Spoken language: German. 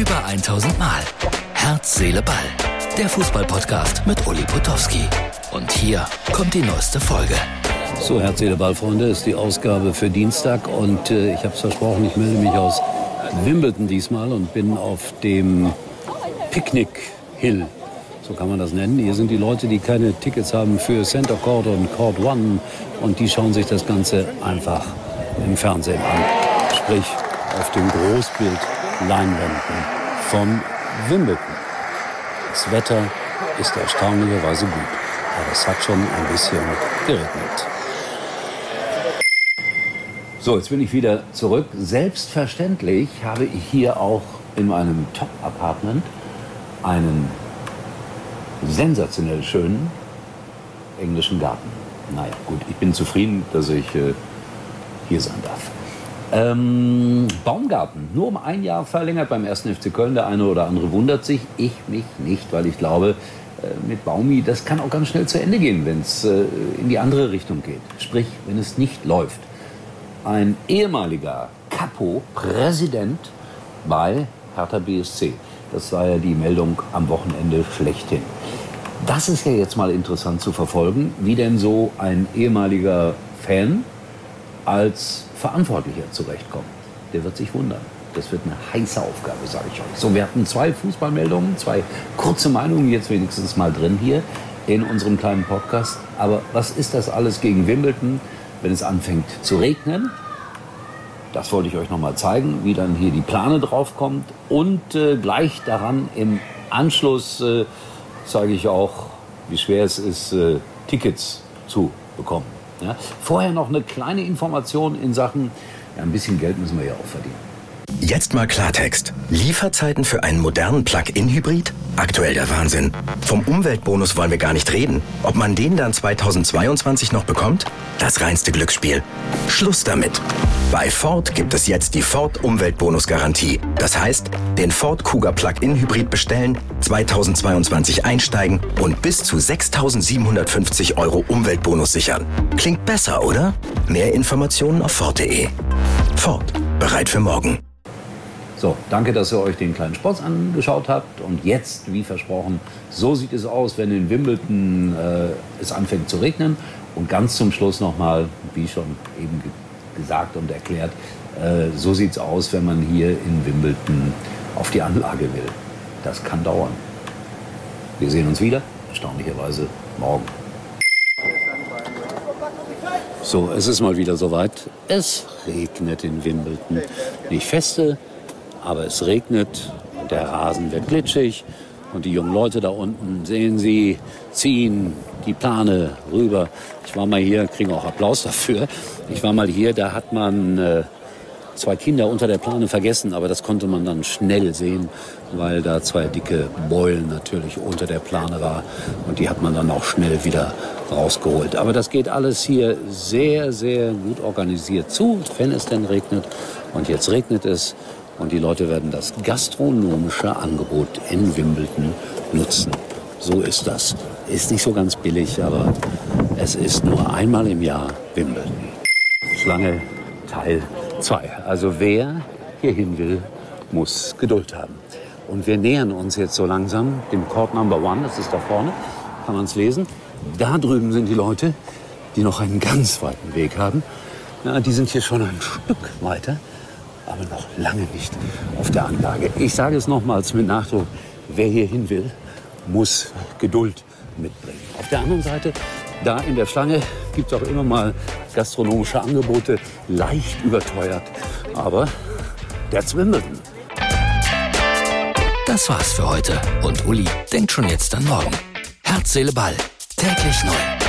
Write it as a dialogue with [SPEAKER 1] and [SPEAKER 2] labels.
[SPEAKER 1] Über 1000 Mal. Herz, Seele, Ball. Der Fußballpodcast mit Uli Potowski. Und hier kommt die neueste Folge.
[SPEAKER 2] So, Herz, Seele, Ball, Freunde, ist die Ausgabe für Dienstag. Und äh, ich habe es versprochen, ich melde mich aus Wimbledon diesmal und bin auf dem Picnic Hill. So kann man das nennen. Hier sind die Leute, die keine Tickets haben für Center Court und Court One. Und die schauen sich das Ganze einfach im Fernsehen an. Sprich, auf dem Großbild Leinwänden von Wimbledon. Das Wetter ist erstaunlicherweise gut, aber es hat schon ein bisschen geregnet. So, jetzt bin ich wieder zurück. Selbstverständlich habe ich hier auch in meinem Top-Apartment einen sensationell schönen englischen Garten. Naja, gut, ich bin zufrieden, dass ich äh, hier sein darf. Ähm, Baumgarten, nur um ein Jahr verlängert beim 1. FC Köln. Der eine oder andere wundert sich. Ich mich nicht, weil ich glaube, äh, mit Baumi, das kann auch ganz schnell zu Ende gehen, wenn es äh, in die andere Richtung geht. Sprich, wenn es nicht läuft. Ein ehemaliger Capo-Präsident bei Hertha BSC. Das war ja die Meldung am Wochenende schlechthin. Das ist ja jetzt mal interessant zu verfolgen, wie denn so ein ehemaliger Fan als Verantwortlicher zurechtkommt. Der wird sich wundern. Das wird eine heiße Aufgabe, sage ich euch. So, wir hatten zwei Fußballmeldungen, zwei kurze Meinungen jetzt wenigstens mal drin hier in unserem kleinen Podcast. Aber was ist das alles gegen Wimbledon, wenn es anfängt zu regnen? Das wollte ich euch noch mal zeigen, wie dann hier die Plane draufkommt. Und äh, gleich daran im Anschluss äh, zeige ich auch, wie schwer es ist, äh, Tickets zu bekommen. Ja? Vorher noch eine kleine Information in Sachen, ja, ein bisschen Geld müssen wir ja auch verdienen.
[SPEAKER 1] Jetzt mal Klartext. Lieferzeiten für einen modernen Plug-in-Hybrid? Aktuell der Wahnsinn. Vom Umweltbonus wollen wir gar nicht reden. Ob man den dann 2022 noch bekommt? Das reinste Glücksspiel. Schluss damit. Bei Ford gibt es jetzt die Ford Umweltbonus-Garantie. Das heißt, den Ford Kuga Plug-in-Hybrid bestellen, 2022 einsteigen und bis zu 6.750 Euro Umweltbonus sichern. Klingt besser, oder? Mehr Informationen auf Ford.de. Ford. Bereit für morgen.
[SPEAKER 2] So, danke, dass ihr euch den kleinen Sport angeschaut habt. Und jetzt, wie versprochen, so sieht es aus, wenn in Wimbledon äh, es anfängt zu regnen. Und ganz zum Schluss nochmal, wie schon eben gesagt und erklärt, äh, so sieht es aus, wenn man hier in Wimbledon auf die Anlage will. Das kann dauern. Wir sehen uns wieder, erstaunlicherweise morgen. So, es ist mal wieder soweit. Es regnet in Wimbledon. Nicht feste, aber es regnet und der Rasen wird glitschig und die jungen Leute da unten sehen Sie, ziehen die Plane rüber. Ich war mal hier, kriegen auch Applaus dafür. Ich war mal hier, da hat man äh, zwei Kinder unter der Plane vergessen, aber das konnte man dann schnell sehen, weil da zwei dicke Beulen natürlich unter der Plane war und die hat man dann auch schnell wieder rausgeholt. Aber das geht alles hier sehr, sehr gut organisiert zu, wenn es denn regnet. Und jetzt regnet es und die Leute werden das gastronomische Angebot in Wimbledon nutzen. So ist das. Ist nicht so ganz billig, aber es ist nur einmal im Jahr Wimbledon. Schlange Teil 2. Also wer hierhin will, muss Geduld haben. Und wir nähern uns jetzt so langsam dem Court Number One. Das ist da vorne. Kann man es lesen. Da drüben sind die Leute, die noch einen ganz weiten Weg haben. Ja, die sind hier schon ein Stück weiter aber noch lange nicht auf der Anlage. Ich sage es nochmals mit Nachdruck, wer hier hin will, muss Geduld mitbringen. Auf der anderen Seite, da in der Schlange gibt es auch immer mal gastronomische Angebote, leicht überteuert, aber der Wimbledon.
[SPEAKER 1] Das war's für heute und Uli denkt schon jetzt an morgen. Herz, Seele, Ball. Täglich neu.